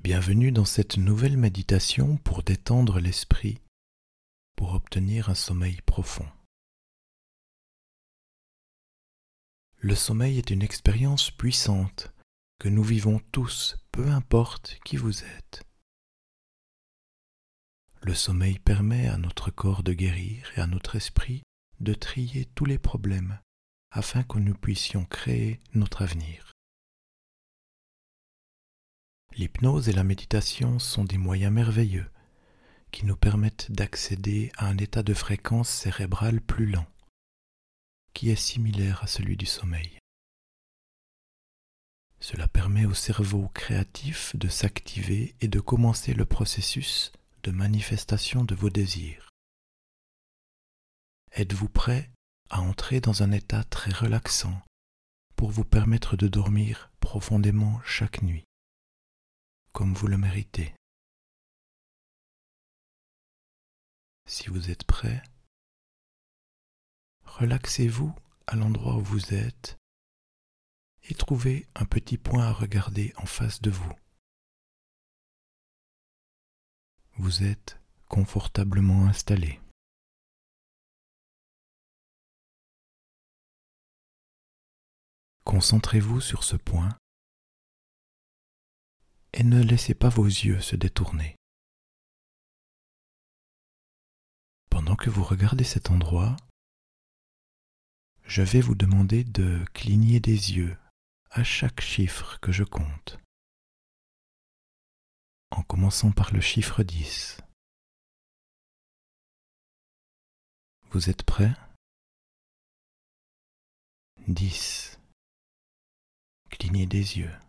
Bienvenue dans cette nouvelle méditation pour détendre l'esprit, pour obtenir un sommeil profond. Le sommeil est une expérience puissante que nous vivons tous, peu importe qui vous êtes. Le sommeil permet à notre corps de guérir et à notre esprit de trier tous les problèmes afin que nous puissions créer notre avenir. L'hypnose et la méditation sont des moyens merveilleux qui nous permettent d'accéder à un état de fréquence cérébrale plus lent, qui est similaire à celui du sommeil. Cela permet au cerveau créatif de s'activer et de commencer le processus de manifestation de vos désirs. Êtes-vous prêt à entrer dans un état très relaxant pour vous permettre de dormir profondément chaque nuit? Comme vous le méritez. Si vous êtes prêt, relaxez-vous à l'endroit où vous êtes et trouvez un petit point à regarder en face de vous. Vous êtes confortablement installé. Concentrez-vous sur ce point et ne laissez pas vos yeux se détourner. Pendant que vous regardez cet endroit, je vais vous demander de cligner des yeux à chaque chiffre que je compte, en commençant par le chiffre 10. Vous êtes prêts? 10. Clignez des yeux.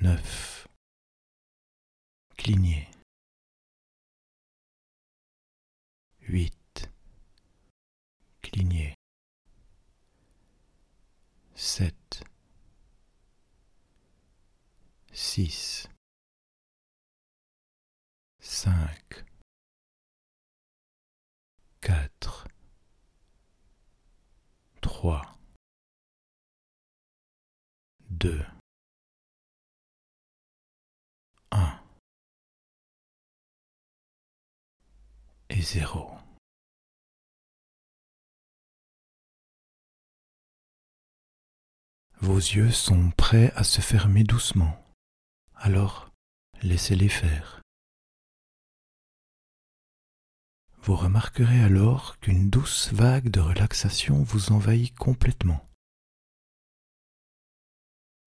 9. Cligné. 8. Cligné. 7. 6. 5. 4. 3. 2. Vos yeux sont prêts à se fermer doucement, alors laissez-les faire. Vous remarquerez alors qu'une douce vague de relaxation vous envahit complètement.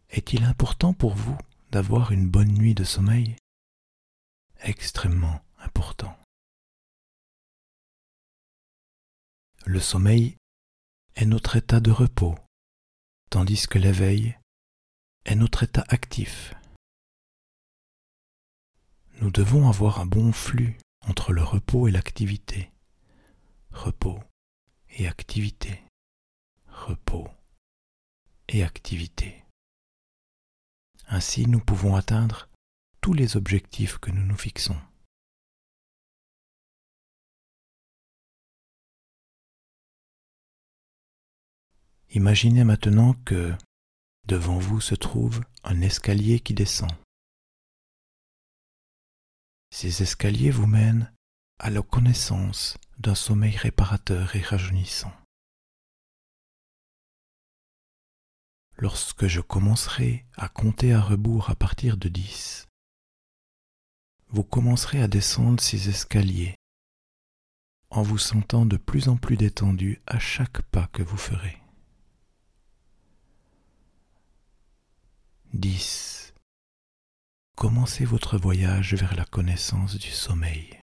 Est-il important pour vous d'avoir une bonne nuit de sommeil? Extrêmement important. Le sommeil est notre état de repos, tandis que l'éveil est notre état actif. Nous devons avoir un bon flux entre le repos et l'activité. Repos et activité. Repos et activité. Ainsi nous pouvons atteindre tous les objectifs que nous nous fixons. Imaginez maintenant que devant vous se trouve un escalier qui descend. Ces escaliers vous mènent à la connaissance d'un sommeil réparateur et rajeunissant. Lorsque je commencerai à compter à rebours à partir de dix, vous commencerez à descendre ces escaliers en vous sentant de plus en plus détendu à chaque pas que vous ferez. 10. Commencez votre voyage vers la connaissance du sommeil.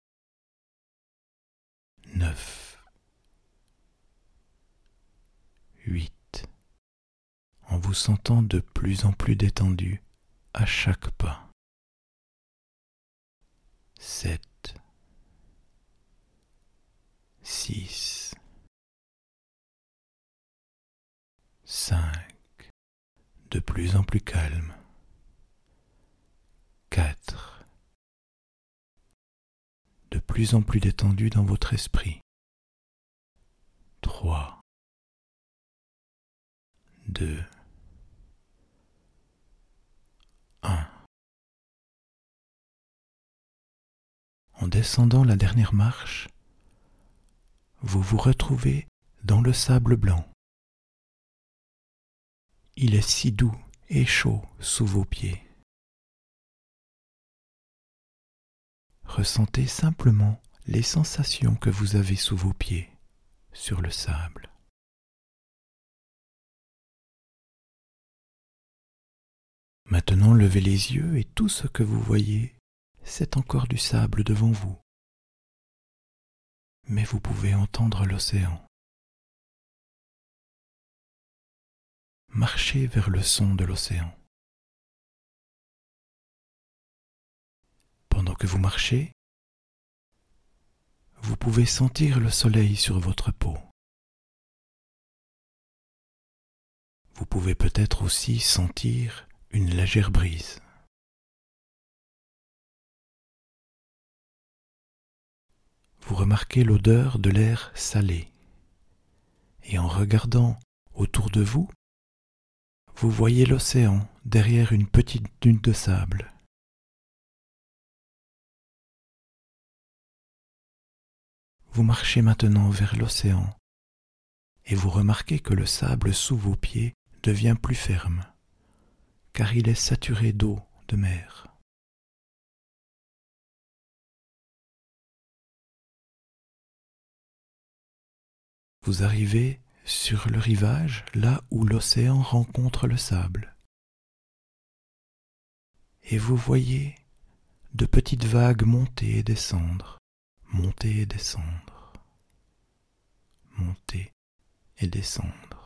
9. 8. En vous sentant de plus en plus détendu à chaque pas. 7. 6. 5 de plus en plus calme. 4. De plus en plus détendu dans votre esprit. 3. 2. 1. En descendant la dernière marche, vous vous retrouvez dans le sable blanc. Il est si doux et chaud sous vos pieds. Ressentez simplement les sensations que vous avez sous vos pieds sur le sable. Maintenant levez les yeux et tout ce que vous voyez, c'est encore du sable devant vous. Mais vous pouvez entendre l'océan. Marchez vers le son de l'océan. Pendant que vous marchez, vous pouvez sentir le soleil sur votre peau. Vous pouvez peut-être aussi sentir une légère brise. Vous remarquez l'odeur de l'air salé et en regardant autour de vous, vous voyez l'océan derrière une petite dune de sable. Vous marchez maintenant vers l'océan et vous remarquez que le sable sous vos pieds devient plus ferme car il est saturé d'eau de mer. Vous arrivez sur le rivage, là où l'océan rencontre le sable. Et vous voyez de petites vagues monter et descendre, monter et descendre, monter et descendre.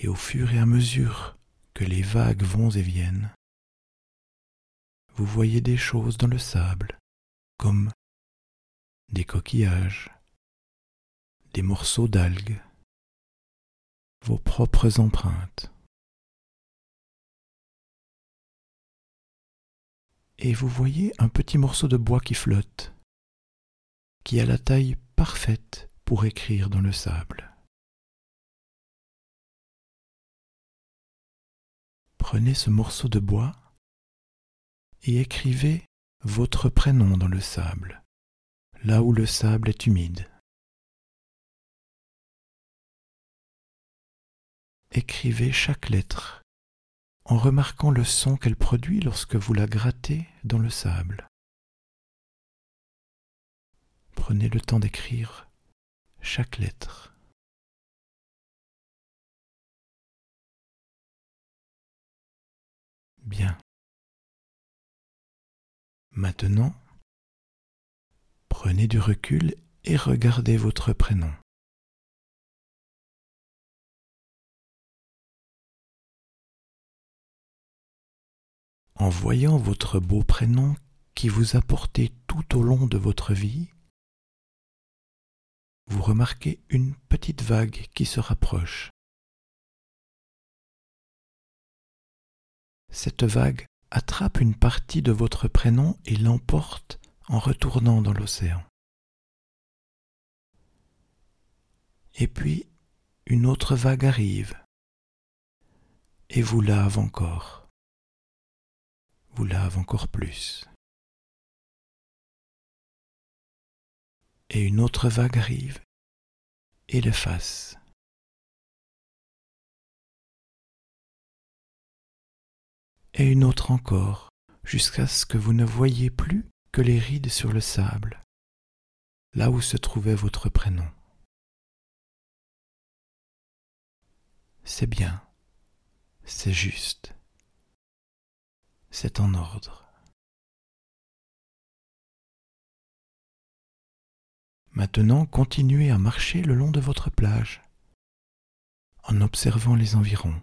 et au fur et à mesure que les vagues vont et viennent, vous voyez des choses dans le sable, comme des coquillages, des morceaux d'algues, vos propres empreintes. Et vous voyez un petit morceau de bois qui flotte, qui a la taille parfaite pour écrire dans le sable. Prenez ce morceau de bois et écrivez votre prénom dans le sable, là où le sable est humide. Écrivez chaque lettre en remarquant le son qu'elle produit lorsque vous la grattez dans le sable. Prenez le temps d'écrire chaque lettre. Bien. Maintenant, prenez du recul et regardez votre prénom. En voyant votre beau prénom qui vous a porté tout au long de votre vie, vous remarquez une petite vague qui se rapproche. cette vague attrape une partie de votre prénom et l'emporte en retournant dans l'océan. Et puis, une autre vague arrive et vous lave encore, vous lave encore plus. Et une autre vague arrive et l'efface. et une autre encore, jusqu'à ce que vous ne voyiez plus que les rides sur le sable, là où se trouvait votre prénom. C'est bien, c'est juste, c'est en ordre. Maintenant, continuez à marcher le long de votre plage, en observant les environs.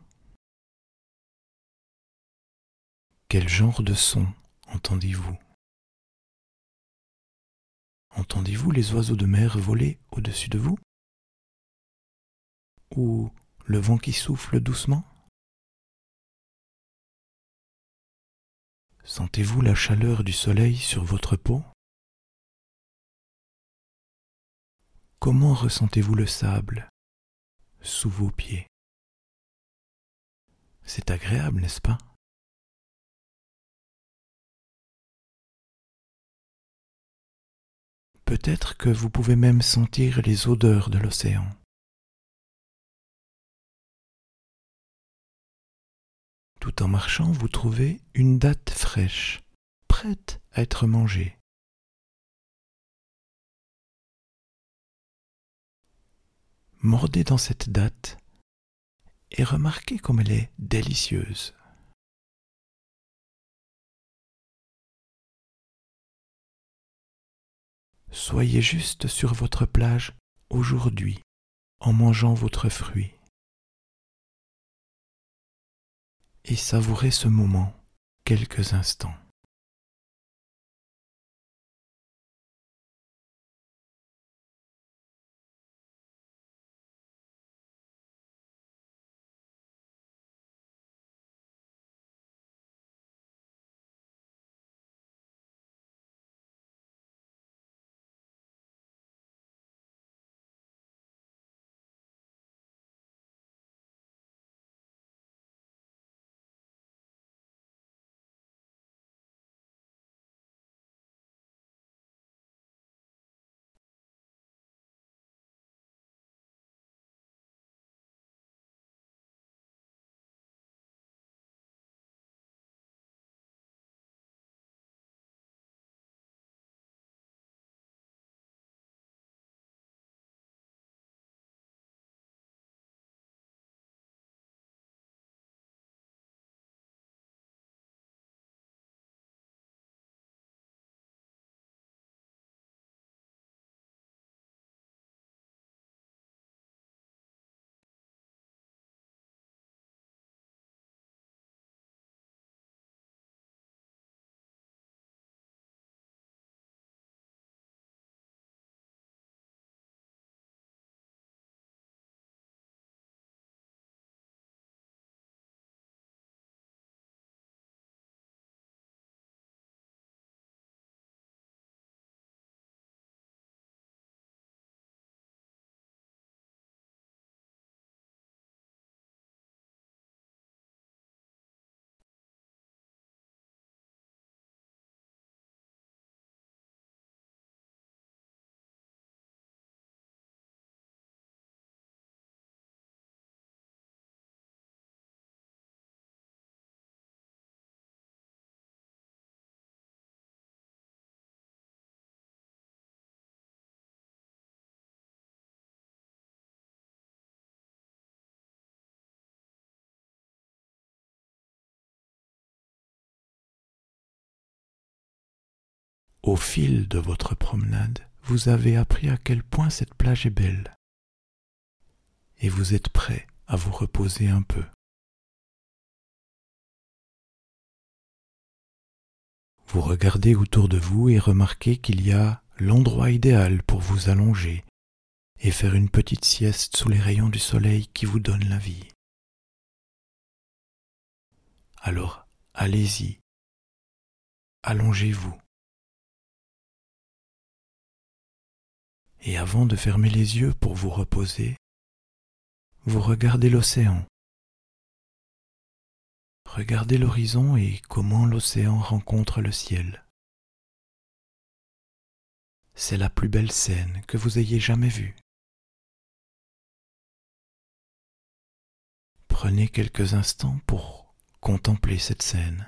Quel genre de son entendez-vous? Entendez-vous les oiseaux de mer voler au-dessus de vous? Ou le vent qui souffle doucement? Sentez-vous la chaleur du soleil sur votre peau? Comment ressentez-vous le sable sous vos pieds? C'est agréable, n'est-ce pas? Peut-être que vous pouvez même sentir les odeurs de l'océan. Tout en marchant, vous trouvez une date fraîche, prête à être mangée. Mordez dans cette date et remarquez comme elle est délicieuse. Soyez juste sur votre plage aujourd'hui en mangeant votre fruit. Et savourez ce moment quelques instants. Au fil de votre promenade, vous avez appris à quel point cette plage est belle. Et vous êtes prêt à vous reposer un peu. Vous regardez autour de vous et remarquez qu'il y a l'endroit idéal pour vous allonger et faire une petite sieste sous les rayons du soleil qui vous donne la vie. Alors, allez-y, allongez-vous. Et avant de fermer les yeux pour vous reposer, vous regardez l'océan. Regardez l'horizon et comment l'océan rencontre le ciel. C'est la plus belle scène que vous ayez jamais vue. Prenez quelques instants pour contempler cette scène.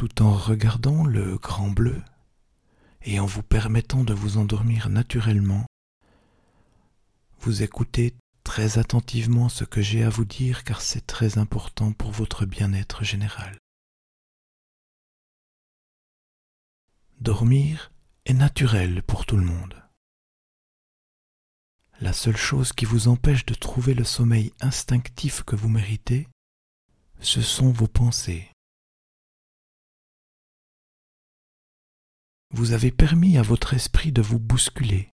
Tout en regardant le grand bleu et en vous permettant de vous endormir naturellement, vous écoutez très attentivement ce que j'ai à vous dire car c'est très important pour votre bien-être général. Dormir est naturel pour tout le monde. La seule chose qui vous empêche de trouver le sommeil instinctif que vous méritez, ce sont vos pensées. Vous avez permis à votre esprit de vous bousculer,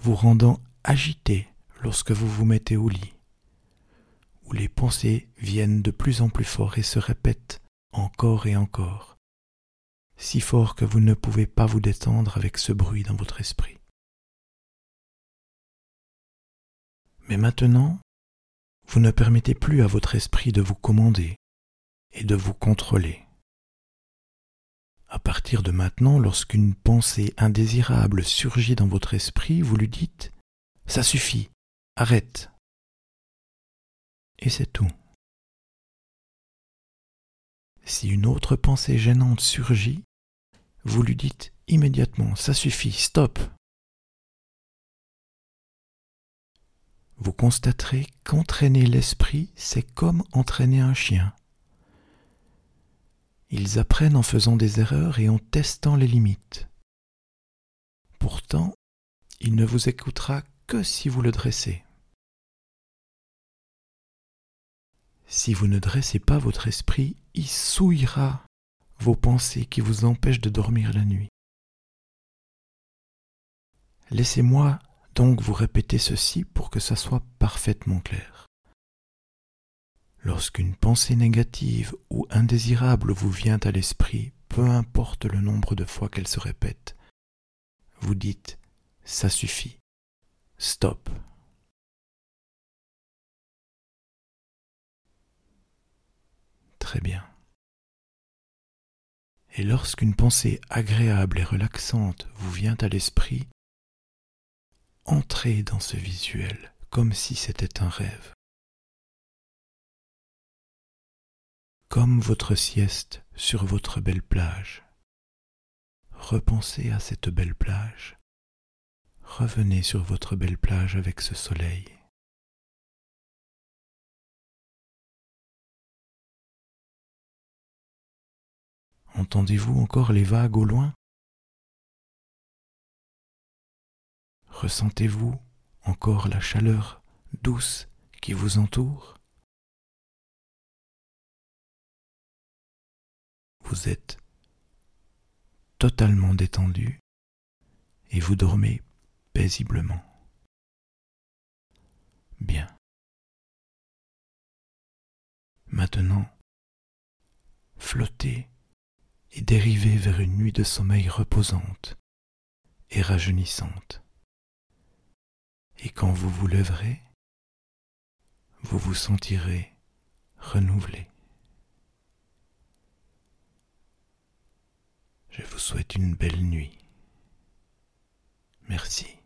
vous rendant agité lorsque vous vous mettez au lit, où les pensées viennent de plus en plus fort et se répètent encore et encore, si fort que vous ne pouvez pas vous détendre avec ce bruit dans votre esprit. Mais maintenant, vous ne permettez plus à votre esprit de vous commander et de vous contrôler. À partir de maintenant, lorsqu'une pensée indésirable surgit dans votre esprit, vous lui dites ⁇ Ça suffit, arrête !⁇ Et c'est tout. Si une autre pensée gênante surgit, vous lui dites immédiatement ⁇ Ça suffit, stop !⁇ Vous constaterez qu'entraîner l'esprit, c'est comme entraîner un chien. Ils apprennent en faisant des erreurs et en testant les limites. Pourtant, il ne vous écoutera que si vous le dressez. Si vous ne dressez pas votre esprit, il souillera vos pensées qui vous empêchent de dormir la nuit. Laissez-moi donc vous répéter ceci pour que ça soit parfaitement clair. Lorsqu'une pensée négative ou indésirable vous vient à l'esprit, peu importe le nombre de fois qu'elle se répète, vous dites ⁇ ça suffit, stop ⁇ Très bien. Et lorsqu'une pensée agréable et relaxante vous vient à l'esprit, entrez dans ce visuel comme si c'était un rêve. Comme votre sieste sur votre belle plage. Repensez à cette belle plage. Revenez sur votre belle plage avec ce soleil. Entendez-vous encore les vagues au loin? Ressentez-vous encore la chaleur douce qui vous entoure? Vous êtes totalement détendu et vous dormez paisiblement. Bien. Maintenant, flottez et dérivez vers une nuit de sommeil reposante et rajeunissante. Et quand vous vous lèverez, vous vous sentirez renouvelé. Je vous souhaite une belle nuit. Merci.